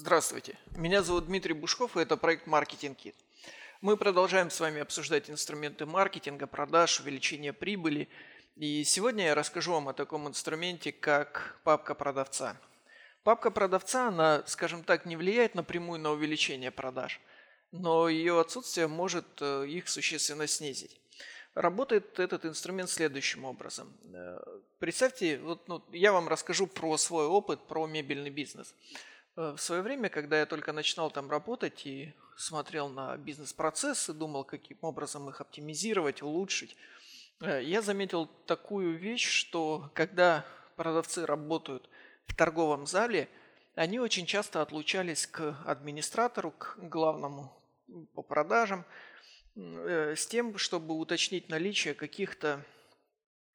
Здравствуйте, меня зовут Дмитрий Бушков, и это проект Marketing Kit. Мы продолжаем с вами обсуждать инструменты маркетинга, продаж, увеличения прибыли. И сегодня я расскажу вам о таком инструменте, как папка продавца. Папка продавца, она, скажем так, не влияет напрямую на увеличение продаж, но ее отсутствие может э, их существенно снизить. Работает этот инструмент следующим образом. Э, представьте, вот, ну, я вам расскажу про свой опыт, про мебельный бизнес. Э, в свое время, когда я только начинал там работать и смотрел на бизнес-процессы, думал, каким образом их оптимизировать, улучшить, я заметил такую вещь, что когда продавцы работают в торговом зале, они очень часто отлучались к администратору, к главному по продажам, э, с тем, чтобы уточнить наличие каких-то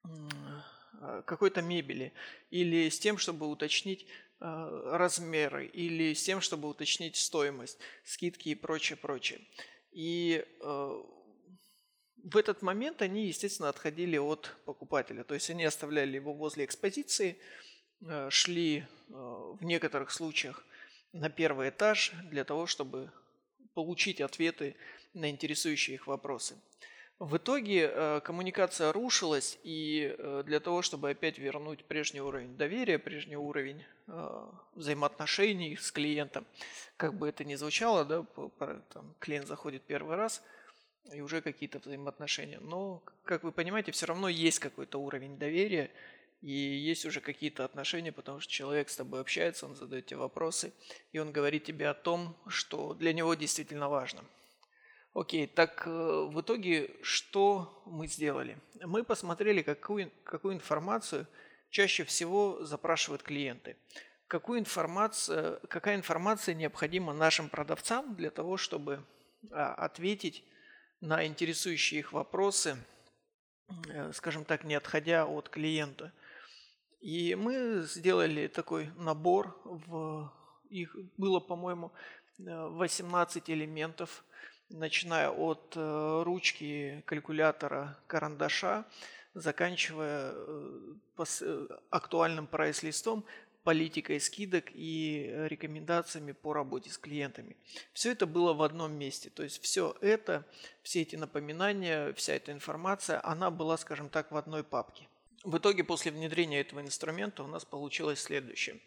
э, какой-то мебели, или с тем, чтобы уточнить э, размеры, или с тем, чтобы уточнить стоимость, скидки и прочее, прочее. И в этот момент они, естественно, отходили от покупателя. То есть они оставляли его возле экспозиции, Э, шли в некоторых случаях на первый этаж для того, чтобы получить ответы на интересующие их вопросы. В итоге э, коммуникация рушилась, и для того, чтобы опять вернуть прежний уровень доверия, прежний уровень взаимоотношений с клиентом, как бы это ни звучало, да, там, клиент заходит первый раз, и уже какие-то взаимоотношения. Но, как вы понимаете, все равно есть какой-то уровень доверия, и есть уже какие-то отношения, потому что человек с тобой общается, он задает тебе вопросы, и он говорит тебе о том, что для него действительно важно. Окей, так э, в итоге что мы сделали? Мы посмотрели, какую, какую информацию чаще всего запрашивают клиенты. Какую информацию, какая информация необходима нашим продавцам для того, чтобы а, ответить на интересующие их вопросы, э, скажем так, не отходя от клиента – и мы сделали такой набор, в, их было, по-моему, 18 элементов, начиная от э, ручки, калькулятора, карандаша, заканчивая э, э, актуальным прайс-листом, политикой скидок и рекомендациями по работе с клиентами. Все это было в одном месте. То есть все это, все эти напоминания, вся эта информация, она была, скажем так, в одной папке. В итоге после внедрения этого инструмента у нас получилось следующее.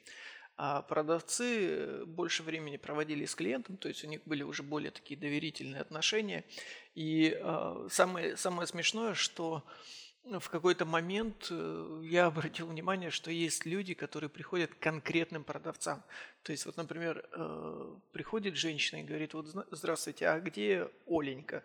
А продавцы больше времени проводили с клиентом, то есть у них были уже более такие доверительные отношения. И э, самое, самое смешное, что в какой-то момент э, я обратил внимание, что есть люди, которые приходят к конкретным продавцам. То есть вот, например, э, приходит женщина и говорит, вот здравствуйте, а где Оленька?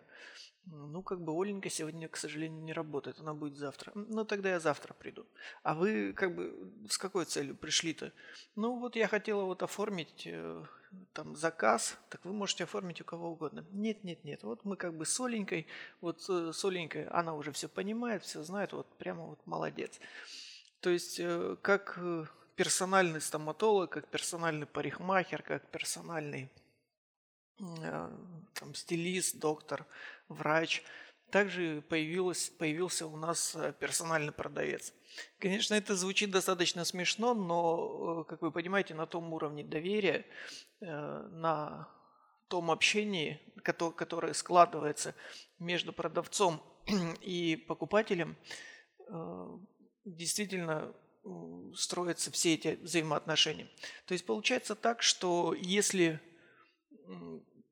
Ну, как бы Оленька сегодня, к сожалению, не работает, она будет завтра. Ну, тогда я завтра приду. А вы как бы с какой целью пришли-то? Ну, вот я хотела вот оформить э, там заказ, так вы можете оформить у кого угодно. Нет, нет, нет, вот мы как бы с Оленькой, вот э, с Оленькой, она уже все понимает, все знает, вот прямо вот молодец. То есть, э, как персональный стоматолог, как персональный парикмахер, как персональный Э, там, стилист, доктор, врач. Также появилось, появился у нас э, персональный продавец. Конечно, это звучит достаточно смешно, но, э, как вы понимаете, на том уровне доверия, на том общении, которое складывается между продавцом и покупателем, действительно строятся все эти взаимоотношения. То есть получается так, что если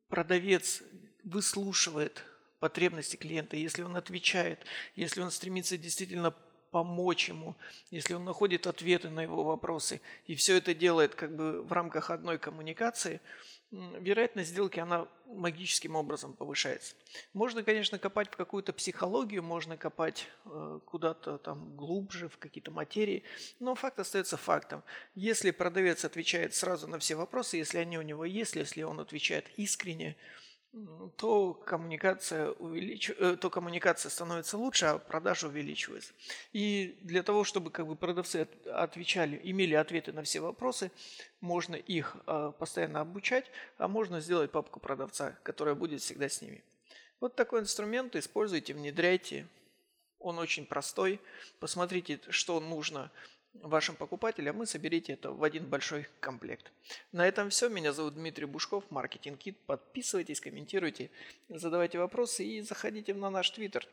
продавец выслушивает потребности клиента, если он отвечает, если он стремится действительно помочь ему, если он находит ответы на его вопросы, и все это делает как бы в рамках одной коммуникации – вероятность сделки, она магическим образом повышается. Можно, конечно, копать в какую-то психологию, можно копать э, куда-то там глубже, в какие-то материи, но факт остается фактом. Если продавец отвечает сразу на все вопросы, если они у него есть, если он отвечает искренне, то коммуникация, увелич... Э, то коммуникация становится лучше, а продажа увеличивается. И для того, чтобы как бы продавцы отвечали, имели ответы на все вопросы, можно их а, постоянно обучать, а можно сделать папку продавца, которая будет всегда с ними. Вот такой инструмент используйте, внедряйте. Он очень простой. Посмотрите, что нужно вашим покупателям и соберите это в один большой комплект. На этом все. Меня зовут Дмитрий Бушков, Маркетинг Кит. Подписывайтесь, комментируйте, задавайте вопросы и заходите на наш твиттер.